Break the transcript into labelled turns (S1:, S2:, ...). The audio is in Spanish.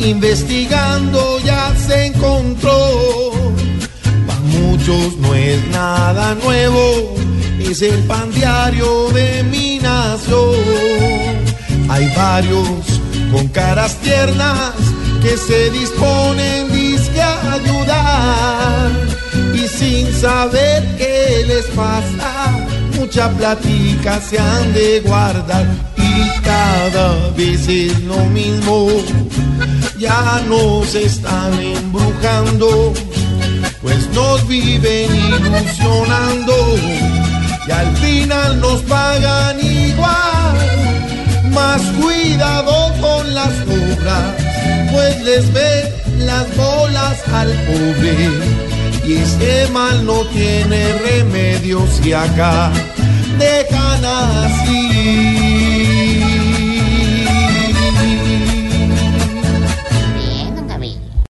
S1: investigando ya se encontró. Para muchos no es nada nuevo, es el pan diario de mi nación. Hay varios con caras tiernas que se disponen disque a ayudar y sin saber qué les pasa, mucha platica se han de guardar y cada vez es lo mismo, ya nos están embrujando, pues nos viven ilusionando y al final nos pagan igual, más cuidado con las obras, pues les ven las bolas al pobre. Y ese mal no tiene remedio si acá dejan así